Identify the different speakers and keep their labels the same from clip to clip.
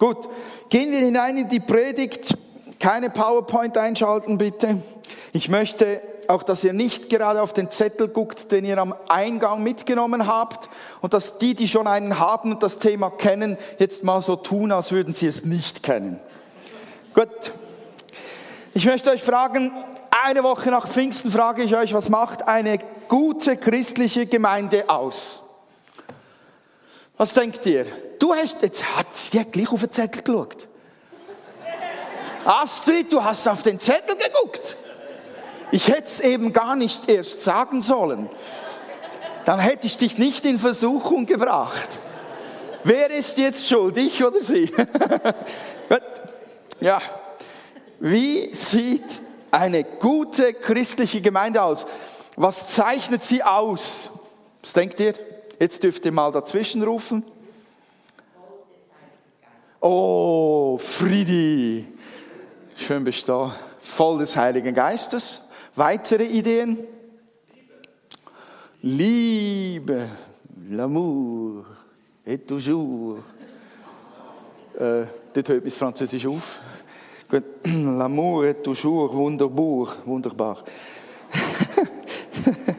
Speaker 1: Gut, gehen wir hinein in die Predigt. Keine PowerPoint einschalten, bitte. Ich möchte auch, dass ihr nicht gerade auf den Zettel guckt, den ihr am Eingang mitgenommen habt und dass die, die schon einen haben und das Thema kennen, jetzt mal so tun, als würden sie es nicht kennen. Gut. Ich möchte euch fragen, eine Woche nach Pfingsten frage ich euch, was macht eine gute christliche Gemeinde aus? Was denkt ihr? Du hast, jetzt hat sie gleich auf den Zettel geschaut. Astrid, du hast auf den Zettel geguckt. Ich hätte es eben gar nicht erst sagen sollen. Dann hätte ich dich nicht in Versuchung gebracht. Wer ist jetzt schuld, ich oder sie? ja. Wie sieht eine gute christliche Gemeinde aus? Was zeichnet sie aus? Was denkt ihr? Jetzt dürft ihr mal dazwischen rufen. Oh, Friedi. Schön bist du da. Voll des Heiligen Geistes. Weitere Ideen? Liebe, l'amour et toujours. Äh, dort hört mein Französisch auf. L'amour est toujours wunderbar. wunderbar.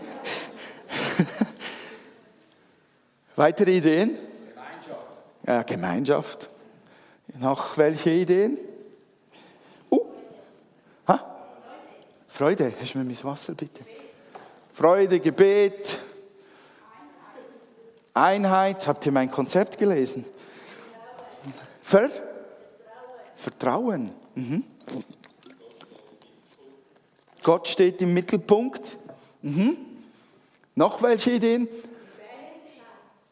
Speaker 1: Weitere Ideen? Gemeinschaft. Ja, Gemeinschaft. Noch welche Ideen? Freude, hast du mir mein Wasser bitte? Freude, Gebet, Einheit. Habt ihr mein Konzept gelesen? Ver? Vertrauen. Mhm. Gott steht im Mittelpunkt. Mhm. Noch welche Ideen?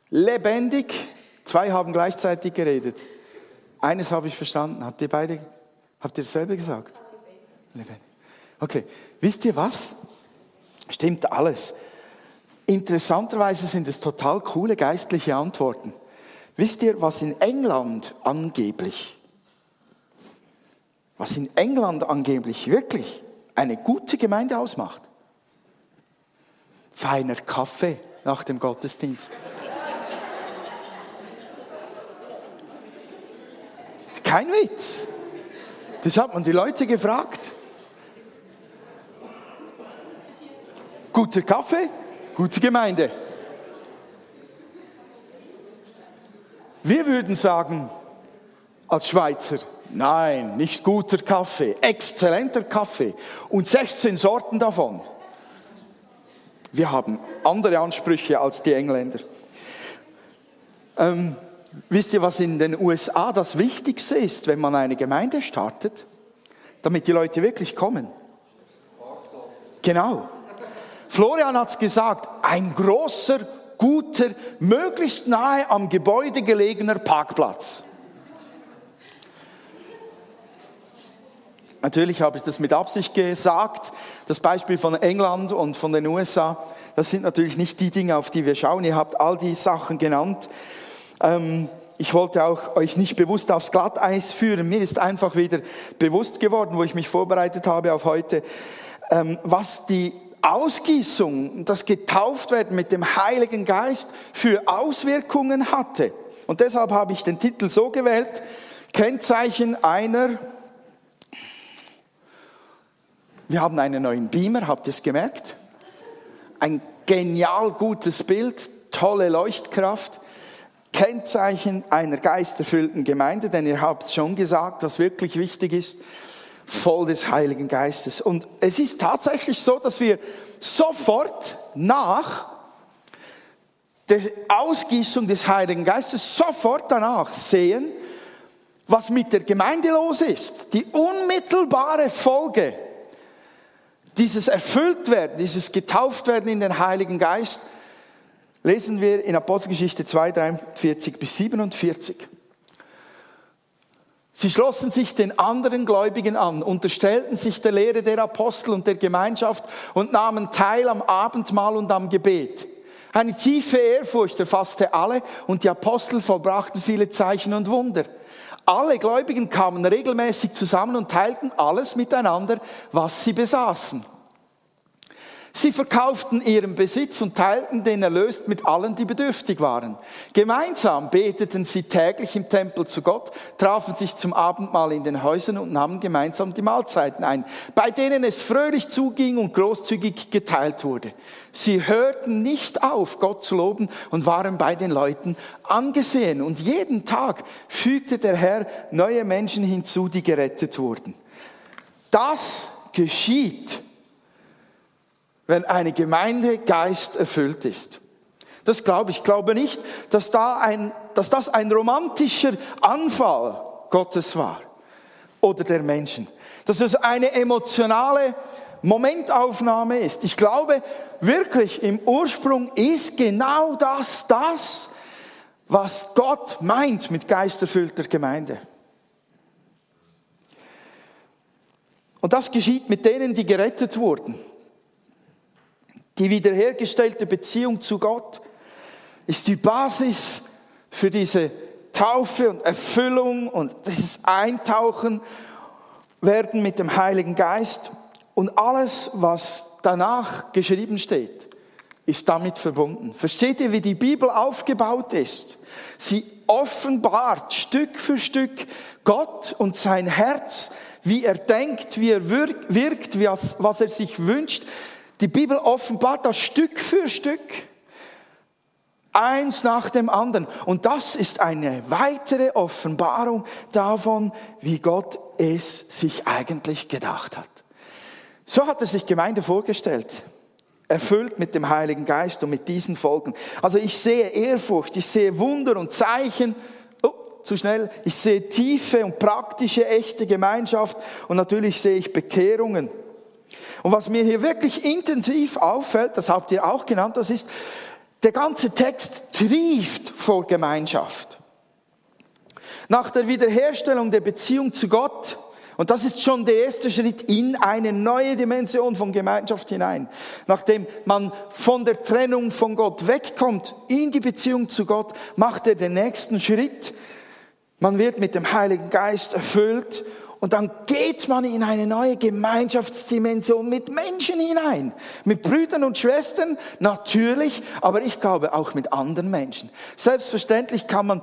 Speaker 1: Lebendig. Zwei haben gleichzeitig geredet. Eines habe ich verstanden. Habt ihr beide, habt ihr dasselbe gesagt? Lebendig. Okay, wisst ihr was? Stimmt alles. Interessanterweise sind es total coole geistliche Antworten. Wisst ihr, was in England angeblich, was in England angeblich wirklich eine gute Gemeinde ausmacht? Feiner Kaffee nach dem Gottesdienst. Kein Witz. Das hat man die Leute gefragt. Guter Kaffee, gute Gemeinde. Wir würden sagen, als Schweizer, nein, nicht guter Kaffee, exzellenter Kaffee und 16 Sorten davon. Wir haben andere Ansprüche als die Engländer. Ähm, wisst ihr, was in den USA das Wichtigste ist, wenn man eine Gemeinde startet, damit die Leute wirklich kommen? Genau. Florian hat es gesagt, ein großer, guter, möglichst nahe am Gebäude gelegener Parkplatz. Natürlich habe ich das mit Absicht gesagt. Das Beispiel von England und von den USA, das sind natürlich nicht die Dinge, auf die wir schauen. Ihr habt all die Sachen genannt. Ähm, ich wollte auch euch nicht bewusst aufs Glatteis führen. Mir ist einfach wieder bewusst geworden, wo ich mich vorbereitet habe auf heute, ähm, was die Ausgießung, das Getauftwerden mit dem Heiligen Geist für Auswirkungen hatte. Und deshalb habe ich den Titel so gewählt, Kennzeichen einer, wir haben einen neuen Beamer, habt ihr es gemerkt? Ein genial gutes Bild, tolle Leuchtkraft. Kennzeichen einer geisterfüllten Gemeinde, denn ihr habt schon gesagt, was wirklich wichtig ist voll des Heiligen Geistes. Und es ist tatsächlich so, dass wir sofort nach der Ausgießung des Heiligen Geistes sofort danach sehen, was mit der Gemeinde los ist. Die unmittelbare Folge dieses Erfülltwerden, dieses Getauftwerden in den Heiligen Geist, lesen wir in Apostelgeschichte 2, 43 bis 47. Sie schlossen sich den anderen Gläubigen an, unterstellten sich der Lehre der Apostel und der Gemeinschaft und nahmen teil am Abendmahl und am Gebet. Eine tiefe Ehrfurcht erfasste alle und die Apostel vollbrachten viele Zeichen und Wunder. Alle Gläubigen kamen regelmäßig zusammen und teilten alles miteinander, was sie besaßen. Sie verkauften ihren Besitz und teilten den Erlös mit allen, die bedürftig waren. Gemeinsam beteten sie täglich im Tempel zu Gott, trafen sich zum Abendmahl in den Häusern und nahmen gemeinsam die Mahlzeiten ein, bei denen es fröhlich zuging und großzügig geteilt wurde. Sie hörten nicht auf, Gott zu loben und waren bei den Leuten angesehen. Und jeden Tag fügte der Herr neue Menschen hinzu, die gerettet wurden. Das geschieht wenn eine Gemeinde Geist erfüllt ist. Das glaube ich. Ich glaube nicht, dass, da ein, dass das ein romantischer Anfall Gottes war oder der Menschen. Dass es eine emotionale Momentaufnahme ist. Ich glaube wirklich, im Ursprung ist genau das das, was Gott meint mit geisterfüllter Gemeinde. Und das geschieht mit denen, die gerettet wurden. Die wiederhergestellte Beziehung zu Gott ist die Basis für diese Taufe und Erfüllung und dieses Eintauchen werden mit dem Heiligen Geist und alles, was danach geschrieben steht, ist damit verbunden. Versteht ihr, wie die Bibel aufgebaut ist? Sie offenbart Stück für Stück Gott und sein Herz, wie er denkt, wie er wirkt, was er sich wünscht. Die Bibel offenbart das Stück für Stück, eins nach dem anderen. Und das ist eine weitere Offenbarung davon, wie Gott es sich eigentlich gedacht hat. So hat er sich Gemeinde vorgestellt erfüllt mit dem Heiligen Geist und mit diesen Folgen. Also ich sehe Ehrfurcht, ich sehe Wunder und Zeichen, oh, zu schnell, ich sehe tiefe und praktische, echte Gemeinschaft und natürlich sehe ich Bekehrungen. Und was mir hier wirklich intensiv auffällt, das habt ihr auch genannt, das ist, der ganze Text trieft vor Gemeinschaft. Nach der Wiederherstellung der Beziehung zu Gott, und das ist schon der erste Schritt in eine neue Dimension von Gemeinschaft hinein. Nachdem man von der Trennung von Gott wegkommt in die Beziehung zu Gott, macht er den nächsten Schritt. Man wird mit dem Heiligen Geist erfüllt und dann geht man in eine neue Gemeinschaftsdimension mit Menschen hinein. Mit Brüdern und Schwestern, natürlich, aber ich glaube auch mit anderen Menschen. Selbstverständlich kann man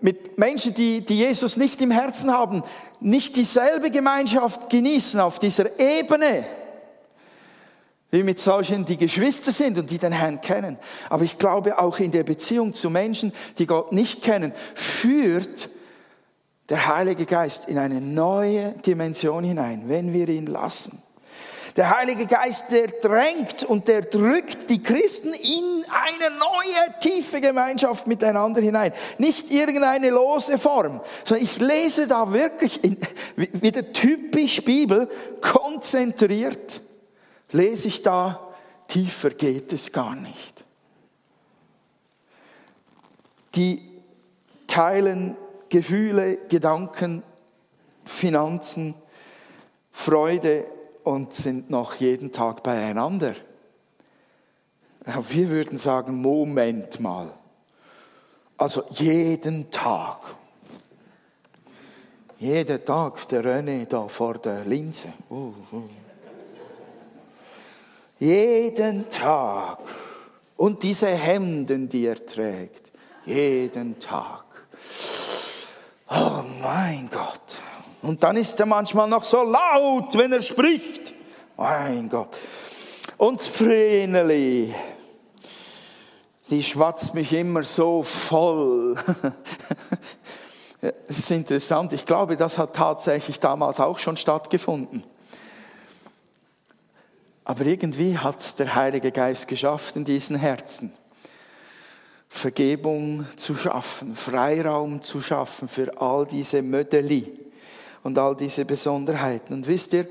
Speaker 1: mit Menschen, die, die Jesus nicht im Herzen haben, nicht dieselbe Gemeinschaft genießen auf dieser Ebene wie mit solchen, die Geschwister sind und die den Herrn kennen. Aber ich glaube auch in der Beziehung zu Menschen, die Gott nicht kennen, führt der Heilige Geist in eine neue Dimension hinein, wenn wir ihn lassen. Der Heilige Geist, der drängt und der drückt die Christen in eine neue tiefe Gemeinschaft miteinander hinein. Nicht irgendeine lose Form, sondern ich lese da wirklich in, wieder typisch Bibel, konzentriert, lese ich da, tiefer geht es gar nicht. Die teilen Gefühle, Gedanken, Finanzen, Freude und sind noch jeden Tag beieinander. Wir würden sagen, Moment mal. Also jeden Tag. Jeden Tag der René da vor der Linse. Uh, uh. Jeden Tag. Und diese Hemden, die er trägt. Jeden Tag. Oh mein Gott. Und dann ist er manchmal noch so laut, wenn er spricht. Mein Gott. Und Vreneli, die schwatzt mich immer so voll. Es ist interessant, ich glaube, das hat tatsächlich damals auch schon stattgefunden. Aber irgendwie hat der Heilige Geist geschafft in diesen Herzen. Vergebung zu schaffen, Freiraum zu schaffen für all diese Mödeli und all diese Besonderheiten. Und wisst ihr,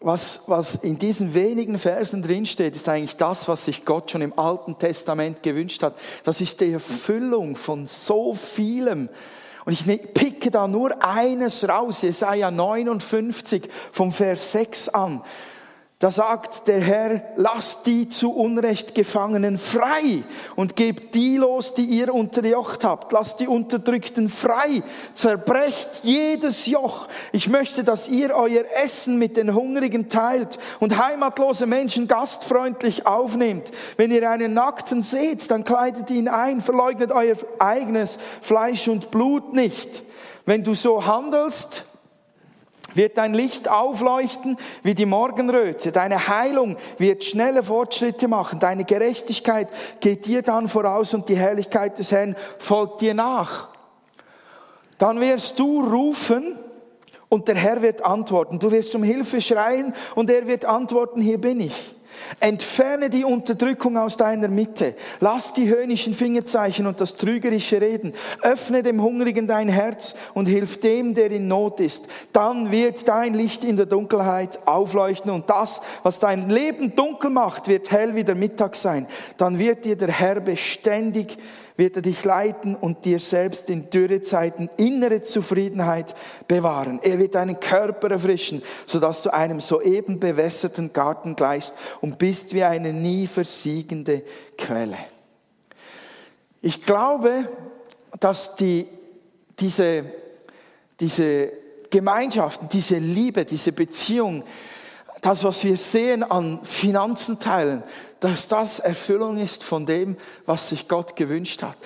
Speaker 1: was, was in diesen wenigen Versen drinsteht, ist eigentlich das, was sich Gott schon im Alten Testament gewünscht hat. Das ist die Erfüllung von so vielem. Und ich ne-, picke da nur eines raus, Jesaja 59 vom Vers 6 an. Da sagt der Herr, lasst die zu Unrecht Gefangenen frei und gebt die los, die ihr unterjocht habt. Lasst die Unterdrückten frei. Zerbrecht jedes Joch. Ich möchte, dass ihr euer Essen mit den Hungrigen teilt und heimatlose Menschen gastfreundlich aufnehmt. Wenn ihr einen Nackten seht, dann kleidet ihn ein. Verleugnet euer eigenes Fleisch und Blut nicht. Wenn du so handelst, wird dein Licht aufleuchten wie die Morgenröte. Deine Heilung wird schnelle Fortschritte machen. Deine Gerechtigkeit geht dir dann voraus und die Herrlichkeit des Herrn folgt dir nach. Dann wirst du rufen und der Herr wird antworten. Du wirst um Hilfe schreien und er wird antworten, hier bin ich. Entferne die Unterdrückung aus deiner Mitte. Lass die höhnischen Fingerzeichen und das trügerische Reden. Öffne dem Hungrigen dein Herz und hilf dem, der in Not ist. Dann wird dein Licht in der Dunkelheit aufleuchten und das, was dein Leben dunkel macht, wird hell wie der Mittag sein. Dann wird dir der Herr beständig wird er dich leiten und dir selbst in Dürrezeiten innere Zufriedenheit bewahren. Er wird deinen Körper erfrischen, sodass du einem soeben bewässerten Garten gleichst und bist wie eine nie versiegende Quelle. Ich glaube, dass die, diese, diese Gemeinschaften, diese Liebe, diese Beziehung, das, was wir sehen an Finanzen teilen, dass das Erfüllung ist von dem, was sich Gott gewünscht hat.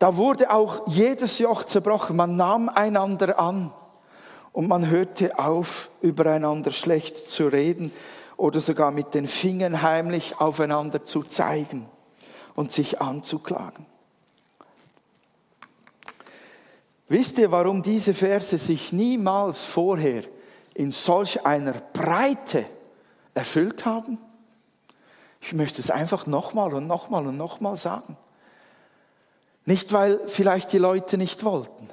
Speaker 1: Da wurde auch jedes Joch zerbrochen. Man nahm einander an und man hörte auf, übereinander schlecht zu reden oder sogar mit den Fingern heimlich aufeinander zu zeigen und sich anzuklagen. Wisst ihr, warum diese Verse sich niemals vorher in solch einer Breite erfüllt haben? Ich möchte es einfach nochmal und nochmal und nochmal sagen. Nicht, weil vielleicht die Leute nicht wollten,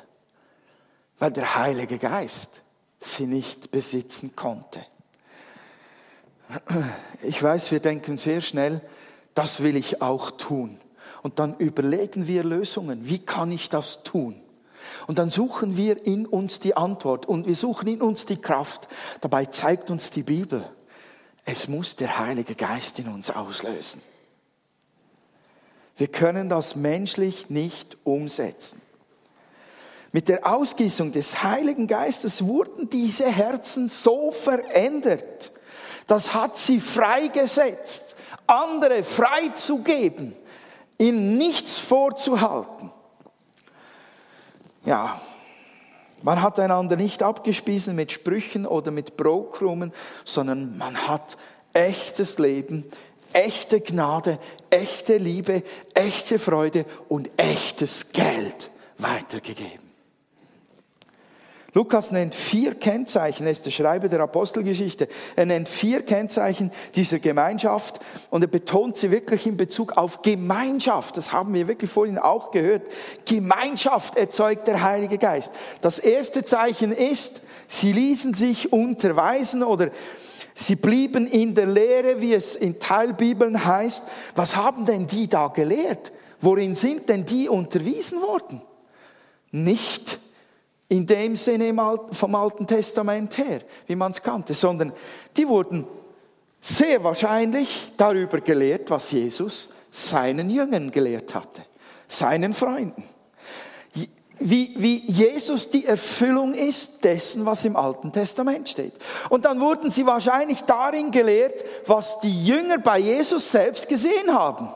Speaker 1: weil der Heilige Geist sie nicht besitzen konnte. Ich weiß, wir denken sehr schnell, das will ich auch tun. Und dann überlegen wir Lösungen. Wie kann ich das tun? Und dann suchen wir in uns die Antwort und wir suchen in uns die Kraft. Dabei zeigt uns die Bibel, es muss der Heilige Geist in uns auslösen. Wir können das menschlich nicht umsetzen. Mit der Ausgießung des Heiligen Geistes wurden diese Herzen so verändert. Das hat sie freigesetzt, andere freizugeben, ihnen nichts vorzuhalten. Ja, man hat einander nicht abgespiesen mit Sprüchen oder mit Brotkrumen, sondern man hat echtes Leben, echte Gnade, echte Liebe, echte Freude und echtes Geld weitergegeben. Lukas nennt vier Kennzeichen, er ist der Schreiber der Apostelgeschichte. Er nennt vier Kennzeichen dieser Gemeinschaft und er betont sie wirklich in Bezug auf Gemeinschaft. Das haben wir wirklich vorhin auch gehört. Gemeinschaft erzeugt der Heilige Geist. Das erste Zeichen ist, sie ließen sich unterweisen oder Sie blieben in der Lehre, wie es in Teilbibeln heißt. Was haben denn die da gelehrt? Worin sind denn die unterwiesen worden? Nicht in dem Sinne vom Alten Testament her, wie man es kannte, sondern die wurden sehr wahrscheinlich darüber gelehrt, was Jesus seinen Jüngern gelehrt hatte, seinen Freunden. Wie, wie Jesus die Erfüllung ist dessen, was im Alten Testament steht. Und dann wurden sie wahrscheinlich darin gelehrt, was die Jünger bei Jesus selbst gesehen haben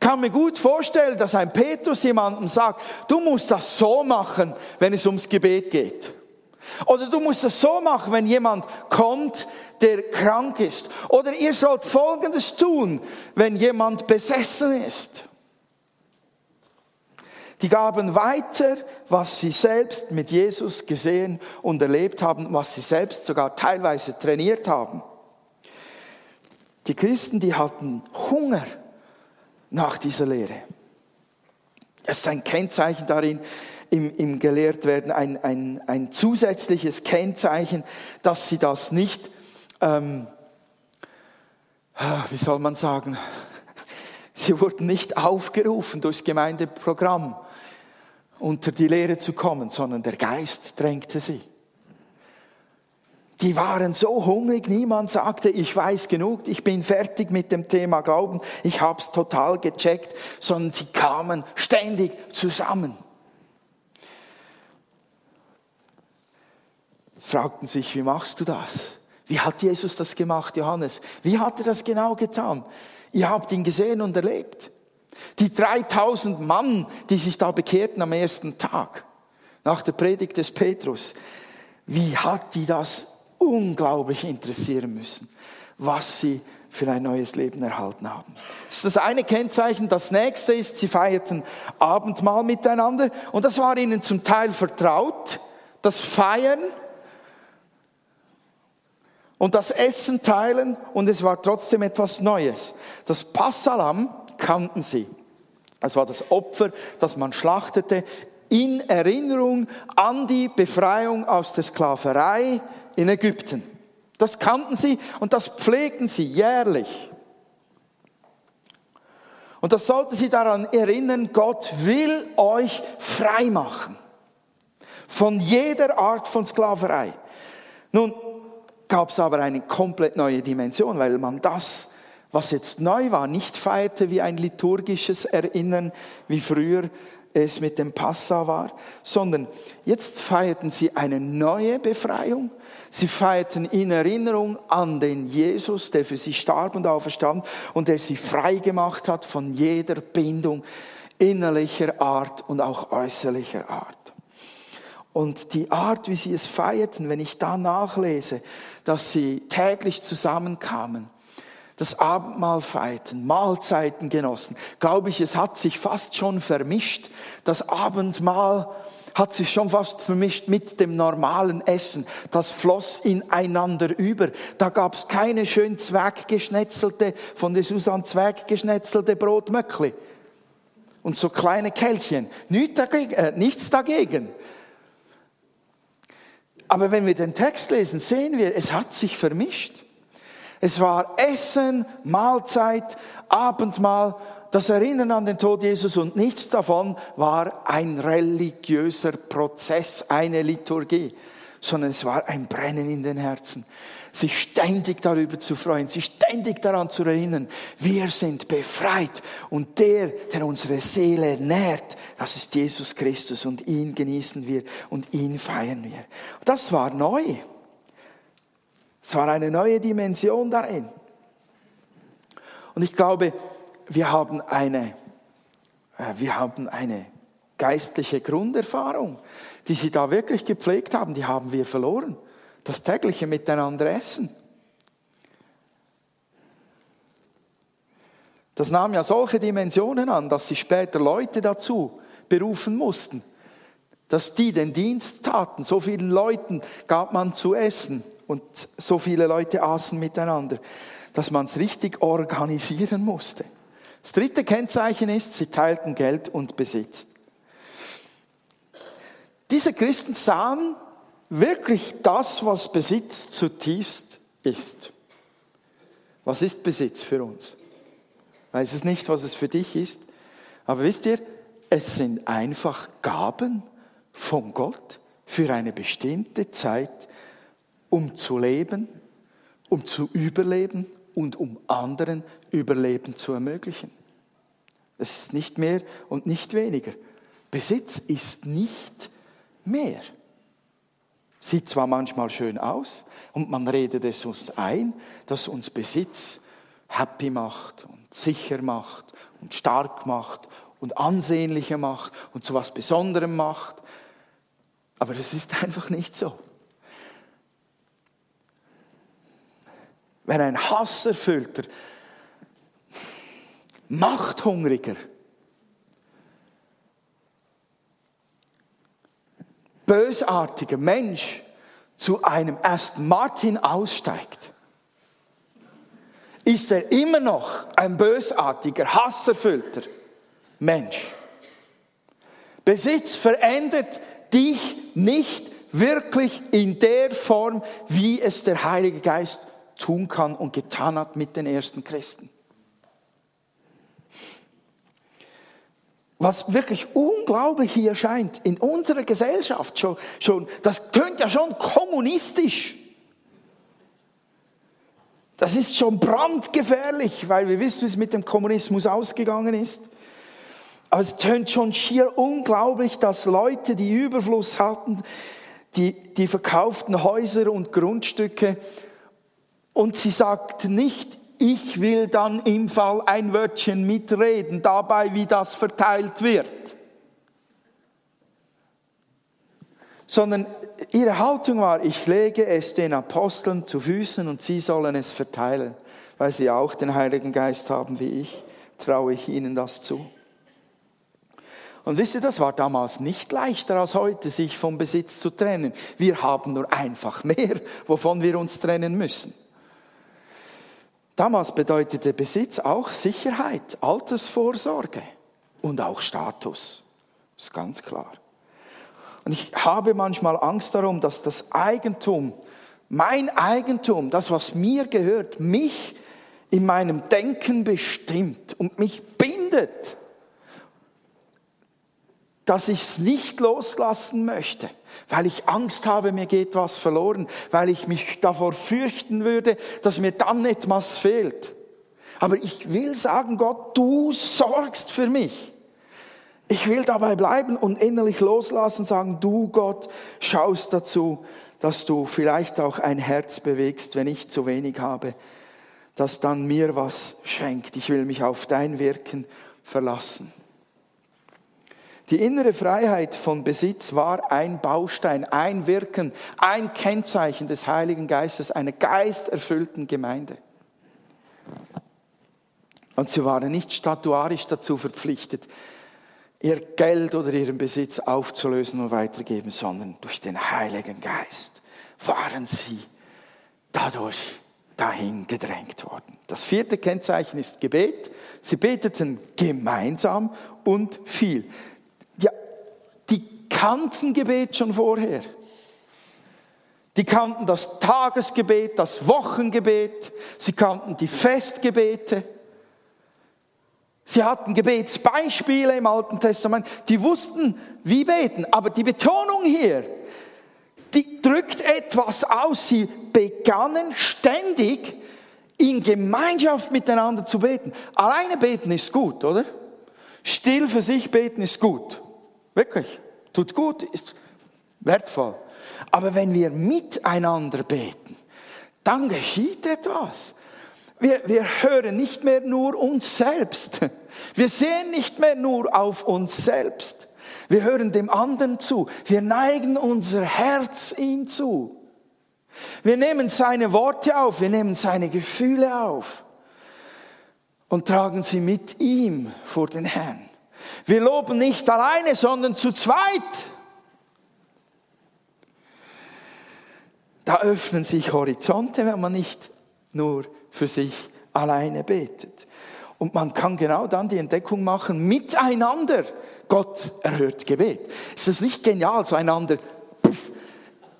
Speaker 1: kann mir gut vorstellen, dass ein Petrus jemandem sagt, du musst das so machen, wenn es ums Gebet geht. Oder du musst das so machen, wenn jemand kommt, der krank ist. Oder ihr sollt Folgendes tun, wenn jemand besessen ist. Die gaben weiter, was sie selbst mit Jesus gesehen und erlebt haben, was sie selbst sogar teilweise trainiert haben. Die Christen, die hatten Hunger nach dieser Lehre. Es ist ein Kennzeichen darin, im, im Gelehrtwerden, ein, ein, ein zusätzliches Kennzeichen, dass sie das nicht, ähm, wie soll man sagen, sie wurden nicht aufgerufen durchs Gemeindeprogramm unter die Lehre zu kommen, sondern der Geist drängte sie. Die waren so hungrig, niemand sagte, ich weiß genug, ich bin fertig mit dem Thema Glauben, ich habe es total gecheckt, sondern sie kamen ständig zusammen. Fragten sich, wie machst du das? Wie hat Jesus das gemacht, Johannes? Wie hat er das genau getan? Ihr habt ihn gesehen und erlebt. Die 3000 Mann, die sich da bekehrten am ersten Tag, nach der Predigt des Petrus, wie hat die das unglaublich interessieren müssen, was sie für ein neues Leben erhalten haben. Das ist das eine Kennzeichen. Das nächste ist, sie feierten Abendmahl miteinander und das war ihnen zum Teil vertraut. Das Feiern und das Essen teilen und es war trotzdem etwas Neues. Das Passalam kannten sie. Es war das Opfer, das man schlachtete in Erinnerung an die Befreiung aus der Sklaverei in Ägypten. Das kannten sie und das pflegten sie jährlich. Und das sollte sie daran erinnern, Gott will euch frei machen von jeder Art von Sklaverei. Nun gab es aber eine komplett neue Dimension, weil man das, was jetzt neu war, nicht feierte wie ein liturgisches Erinnern, wie früher es mit dem Passa war, sondern jetzt feierten sie eine neue Befreiung. Sie feierten in Erinnerung an den Jesus, der für sie starb und auferstand und der sie frei gemacht hat von jeder Bindung innerlicher Art und auch äußerlicher Art. Und die Art, wie sie es feierten, wenn ich da nachlese, dass sie täglich zusammenkamen, das Abendmahl feierten, Mahlzeiten genossen, glaube ich, es hat sich fast schon vermischt. Das Abendmahl hat sich schon fast vermischt mit dem normalen Essen. Das floss ineinander über. Da gab es keine schön zweckgeschnetzelte, von der Susanne zweckgeschnetzelte Brotmöckli. Und so kleine Kelchchen. Nichts dagegen. Äh, nichts dagegen. Aber wenn wir den Text lesen, sehen wir, es hat sich vermischt. Es war Essen, Mahlzeit, Abendmahl, das Erinnern an den Tod Jesus und nichts davon war ein religiöser Prozess, eine Liturgie, sondern es war ein Brennen in den Herzen. Sich ständig darüber zu freuen, sich ständig daran zu erinnern, wir sind befreit und der, der unsere Seele nährt, das ist Jesus Christus und ihn genießen wir und ihn feiern wir. Das war neu. Es war eine neue Dimension darin. Und ich glaube, wir haben eine, äh, wir haben eine geistliche Grunderfahrung, die sie da wirklich gepflegt haben, die haben wir verloren. Das tägliche Miteinander essen. Das nahm ja solche Dimensionen an, dass sie später Leute dazu berufen mussten, dass die den Dienst taten. So vielen Leuten gab man zu essen und so viele Leute aßen miteinander, dass man es richtig organisieren musste. Das dritte Kennzeichen ist, sie teilten Geld und Besitz. Diese Christen sahen wirklich das, was Besitz zutiefst ist. Was ist Besitz für uns? Ich weiß es nicht, was es für dich ist, aber wisst ihr, es sind einfach Gaben von Gott für eine bestimmte Zeit, um zu leben, um zu überleben und um anderen Überleben zu ermöglichen. Es ist nicht mehr und nicht weniger. Besitz ist nicht mehr. Sieht zwar manchmal schön aus und man redet es uns ein, dass uns Besitz happy macht und sicher macht und stark macht und ansehnlicher macht und zu was Besonderem macht. Aber es ist einfach nicht so. Wenn ein hasserfüllter, machthungriger, bösartiger Mensch zu einem Aston Martin aussteigt, ist er immer noch ein bösartiger, hasserfüllter Mensch. Besitz verändert dich nicht wirklich in der Form, wie es der Heilige Geist tun kann und getan hat mit den ersten Christen. Was wirklich unglaublich hier scheint, in unserer Gesellschaft schon, schon, das tönt ja schon kommunistisch. Das ist schon brandgefährlich, weil wir wissen, wie es mit dem Kommunismus ausgegangen ist. Aber es tönt schon schier unglaublich, dass Leute, die Überfluss hatten, die, die verkauften Häuser und Grundstücke, und sie sagt nicht, ich will dann im Fall ein Wörtchen mitreden, dabei, wie das verteilt wird. Sondern ihre Haltung war, ich lege es den Aposteln zu Füßen und sie sollen es verteilen. Weil sie auch den Heiligen Geist haben wie ich, traue ich ihnen das zu. Und wisst ihr, das war damals nicht leichter als heute, sich vom Besitz zu trennen. Wir haben nur einfach mehr, wovon wir uns trennen müssen. Damals bedeutete Besitz auch Sicherheit, Altersvorsorge und auch Status. Das ist ganz klar. Und ich habe manchmal Angst darum, dass das Eigentum, mein Eigentum, das, was mir gehört, mich in meinem Denken bestimmt und mich bindet dass ich es nicht loslassen möchte, weil ich Angst habe, mir geht was verloren, weil ich mich davor fürchten würde, dass mir dann etwas fehlt. Aber ich will sagen, Gott, du sorgst für mich. Ich will dabei bleiben und innerlich loslassen, sagen, du Gott schaust dazu, dass du vielleicht auch ein Herz bewegst, wenn ich zu wenig habe, das dann mir was schenkt. Ich will mich auf dein Wirken verlassen. Die innere Freiheit von Besitz war ein Baustein, ein Wirken, ein Kennzeichen des Heiligen Geistes, einer geisterfüllten Gemeinde. Und sie waren nicht statuarisch dazu verpflichtet, ihr Geld oder ihren Besitz aufzulösen und weitergeben, sondern durch den Heiligen Geist waren sie dadurch dahin gedrängt worden. Das vierte Kennzeichen ist Gebet. Sie beteten gemeinsam und viel kannten Gebet schon vorher. Die kannten das Tagesgebet, das Wochengebet, sie kannten die Festgebete. Sie hatten Gebetsbeispiele im Alten Testament, die wussten, wie beten. Aber die Betonung hier, die drückt etwas aus. Sie begannen ständig in Gemeinschaft miteinander zu beten. Alleine beten ist gut, oder? Still für sich beten ist gut. Wirklich tut gut, ist wertvoll. Aber wenn wir miteinander beten, dann geschieht etwas. Wir, wir hören nicht mehr nur uns selbst. Wir sehen nicht mehr nur auf uns selbst. Wir hören dem anderen zu. Wir neigen unser Herz ihm zu. Wir nehmen seine Worte auf, wir nehmen seine Gefühle auf und tragen sie mit ihm vor den Herrn. Wir loben nicht alleine, sondern zu zweit. Da öffnen sich Horizonte, wenn man nicht nur für sich alleine betet. Und man kann genau dann die Entdeckung machen, miteinander. Gott erhört Gebet. Ist es nicht genial, so einander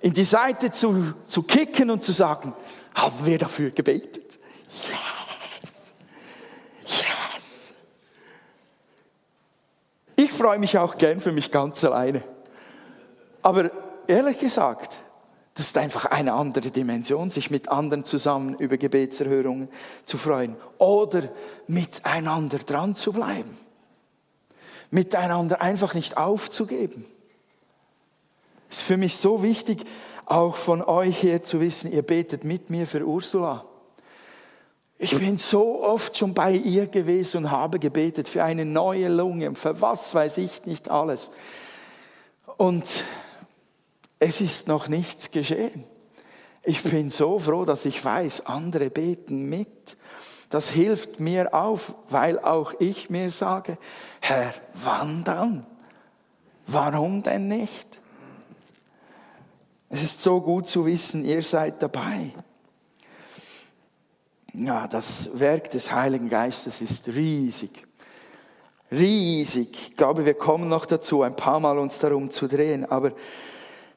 Speaker 1: in die Seite zu, zu kicken und zu sagen, haben wir dafür gebetet? Ja. Freue mich auch gern für mich ganz alleine. Aber ehrlich gesagt, das ist einfach eine andere Dimension, sich mit anderen zusammen über Gebetserhörungen zu freuen oder miteinander dran zu bleiben. Miteinander einfach nicht aufzugeben. Es ist für mich so wichtig, auch von euch hier zu wissen, ihr betet mit mir für Ursula. Ich bin so oft schon bei ihr gewesen und habe gebetet für eine neue Lunge für was weiß ich nicht alles. Und es ist noch nichts geschehen. Ich bin so froh, dass ich weiß, andere beten mit. Das hilft mir auf, weil auch ich mir sage, Herr, wann dann? Warum denn nicht? Es ist so gut zu wissen, ihr seid dabei. Ja, das Werk des Heiligen Geistes ist riesig. Riesig. Ich glaube, wir kommen noch dazu, ein paar Mal uns darum zu drehen. Aber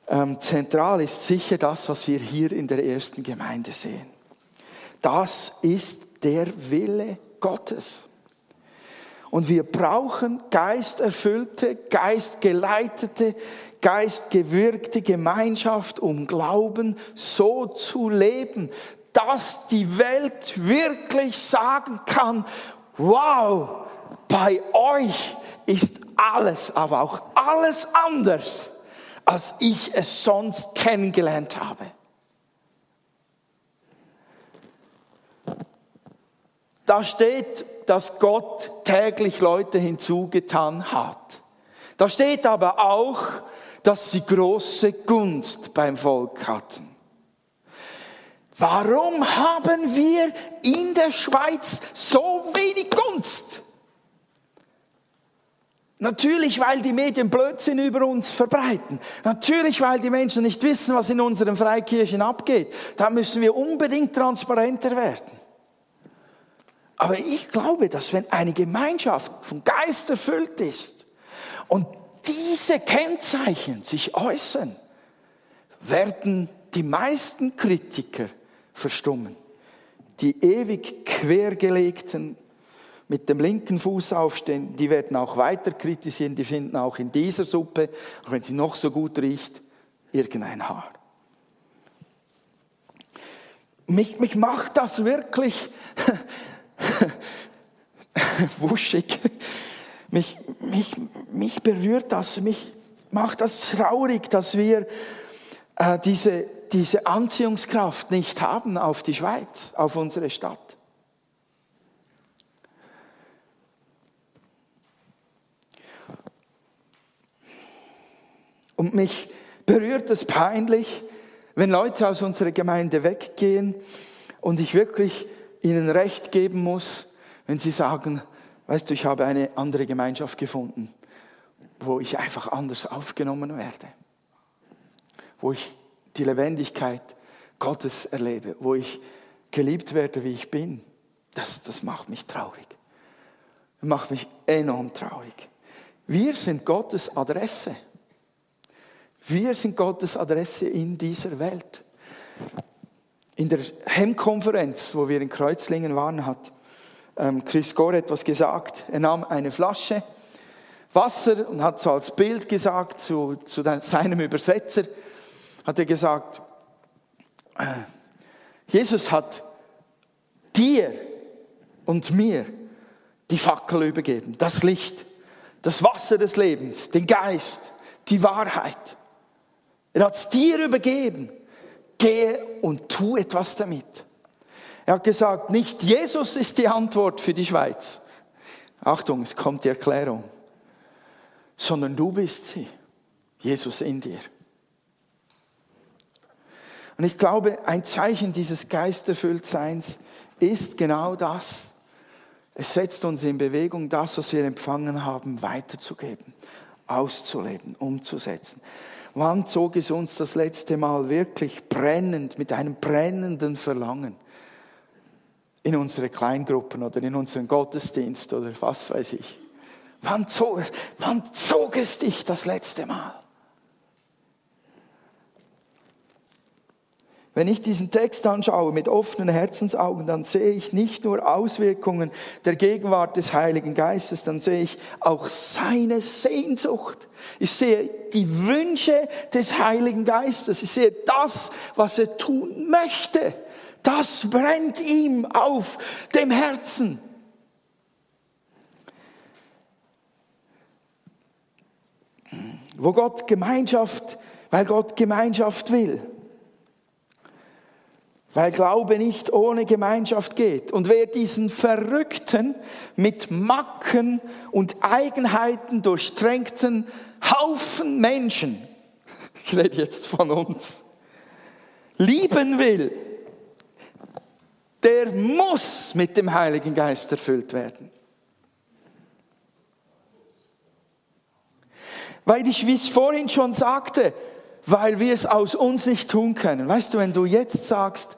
Speaker 1: ähm, zentral ist sicher das, was wir hier in der ersten Gemeinde sehen. Das ist der Wille Gottes. Und wir brauchen geisterfüllte, geistgeleitete, geistgewirkte Gemeinschaft, um Glauben so zu leben, dass die Welt wirklich sagen kann, wow, bei euch ist alles, aber auch alles anders, als ich es sonst kennengelernt habe. Da steht, dass Gott täglich Leute hinzugetan hat. Da steht aber auch, dass sie große Gunst beim Volk hatten. Warum haben wir in der Schweiz so wenig Gunst? Natürlich, weil die Medien Blödsinn über uns verbreiten. Natürlich, weil die Menschen nicht wissen, was in unseren Freikirchen abgeht. Da müssen wir unbedingt transparenter werden. Aber ich glaube, dass wenn eine Gemeinschaft vom Geist erfüllt ist und diese Kennzeichen sich äußern, werden die meisten Kritiker verstummen. Die ewig quergelegten, mit dem linken Fuß aufstehen, die werden auch weiter kritisieren, die finden auch in dieser Suppe, auch wenn sie noch so gut riecht, irgendein Haar. Mich, mich macht das wirklich wuschig. Mich, mich, mich berührt das, mich macht das traurig, dass wir äh, diese, diese Anziehungskraft nicht haben auf die Schweiz, auf unsere Stadt. Und mich berührt es peinlich, wenn Leute aus unserer Gemeinde weggehen und ich wirklich ihnen Recht geben muss, wenn sie sagen, weißt du, ich habe eine andere Gemeinschaft gefunden, wo ich einfach anders aufgenommen werde, wo ich die Lebendigkeit Gottes erlebe, wo ich geliebt werde, wie ich bin. Das, das macht mich traurig. Das macht mich enorm traurig. Wir sind Gottes Adresse. Wir sind Gottes Adresse in dieser Welt. In der Hemmkonferenz, wo wir in Kreuzlingen waren, hat ähm, Chris Gore etwas gesagt. Er nahm eine Flasche Wasser und hat so als Bild gesagt zu, zu seinem Übersetzer, hat er gesagt, Jesus hat dir und mir die Fackel übergeben, das Licht, das Wasser des Lebens, den Geist, die Wahrheit. Er hat es dir übergeben gehe und tu etwas damit. Er hat gesagt, nicht Jesus ist die Antwort für die Schweiz. Achtung, es kommt die Erklärung. Sondern du bist sie. Jesus in dir. Und ich glaube, ein Zeichen dieses Geisterfülltseins ist genau das. Es setzt uns in Bewegung, das, was wir empfangen haben, weiterzugeben, auszuleben, umzusetzen. Wann zog es uns das letzte Mal wirklich brennend, mit einem brennenden Verlangen in unsere Kleingruppen oder in unseren Gottesdienst oder was weiß ich? Wann zog, wann zog es dich das letzte Mal? Wenn ich diesen Text anschaue mit offenen Herzensaugen, dann sehe ich nicht nur Auswirkungen der Gegenwart des Heiligen Geistes, dann sehe ich auch seine Sehnsucht. Ich sehe die Wünsche des Heiligen Geistes. Ich sehe das, was er tun möchte. Das brennt ihm auf dem Herzen. Wo Gott Gemeinschaft, weil Gott Gemeinschaft will weil Glaube nicht ohne Gemeinschaft geht. Und wer diesen verrückten, mit Macken und Eigenheiten durchtränkten Haufen Menschen, ich rede jetzt von uns, lieben will, der muss mit dem Heiligen Geist erfüllt werden. Weil ich, wie es vorhin schon sagte, weil wir es aus uns nicht tun können. Weißt du, wenn du jetzt sagst,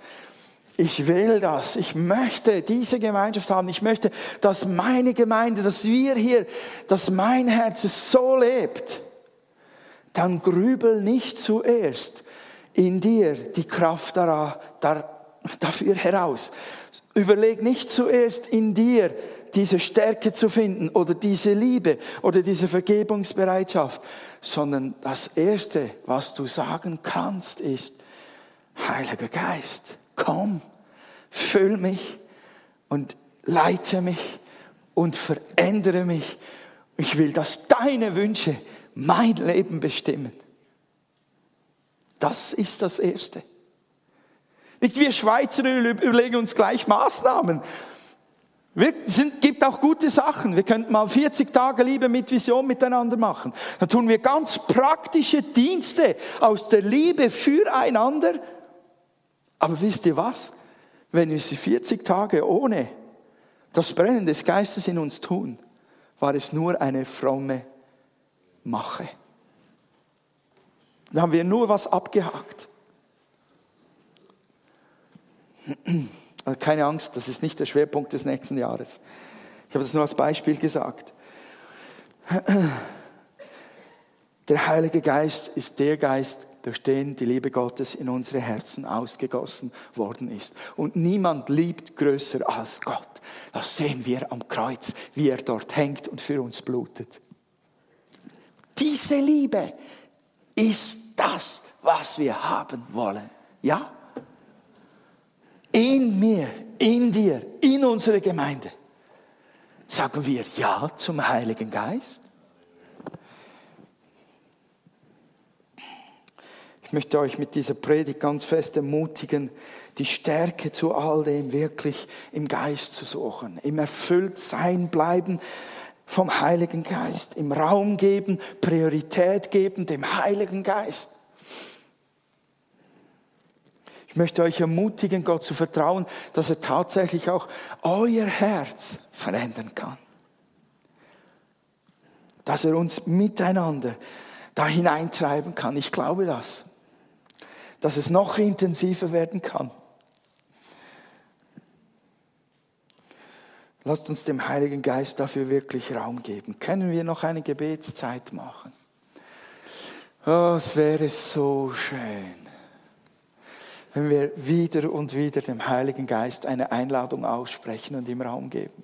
Speaker 1: ich will das, ich möchte diese Gemeinschaft haben, ich möchte, dass meine Gemeinde, dass wir hier, dass mein Herz so lebt, dann grübel nicht zuerst in dir die Kraft dafür heraus. Überleg nicht zuerst in dir diese Stärke zu finden oder diese Liebe oder diese Vergebungsbereitschaft, sondern das Erste, was du sagen kannst, ist, Heiliger Geist, komm, füll mich und leite mich und verändere mich. Ich will, dass deine Wünsche mein Leben bestimmen. Das ist das Erste. Nicht wir Schweizer überlegen uns gleich Maßnahmen. Es gibt auch gute Sachen. Wir könnten mal 40 Tage Liebe mit Vision miteinander machen. Dann tun wir ganz praktische Dienste aus der Liebe füreinander. Aber wisst ihr was? Wenn wir sie 40 Tage ohne das Brennen des Geistes in uns tun, war es nur eine fromme Mache. Dann haben wir nur was abgehakt. Keine Angst, das ist nicht der Schwerpunkt des nächsten Jahres. Ich habe das nur als Beispiel gesagt. Der Heilige Geist ist der Geist, durch den die Liebe Gottes in unsere Herzen ausgegossen worden ist. Und niemand liebt größer als Gott. Das sehen wir am Kreuz, wie er dort hängt und für uns blutet. Diese Liebe ist das, was wir haben wollen. Ja? in mir, in dir, in unserer Gemeinde, sagen wir Ja zum Heiligen Geist? Ich möchte euch mit dieser Predigt ganz fest ermutigen, die Stärke zu all dem wirklich im Geist zu suchen, im Erfülltsein bleiben vom Heiligen Geist, im Raum geben, Priorität geben dem Heiligen Geist. Ich möchte euch ermutigen, Gott zu vertrauen, dass er tatsächlich auch euer Herz verändern kann. Dass er uns miteinander da hineintreiben kann. Ich glaube das. Dass es noch intensiver werden kann. Lasst uns dem Heiligen Geist dafür wirklich Raum geben. Können wir noch eine Gebetszeit machen? Oh, es wäre so schön wenn wir wieder und wieder dem Heiligen Geist eine Einladung aussprechen und ihm Raum geben.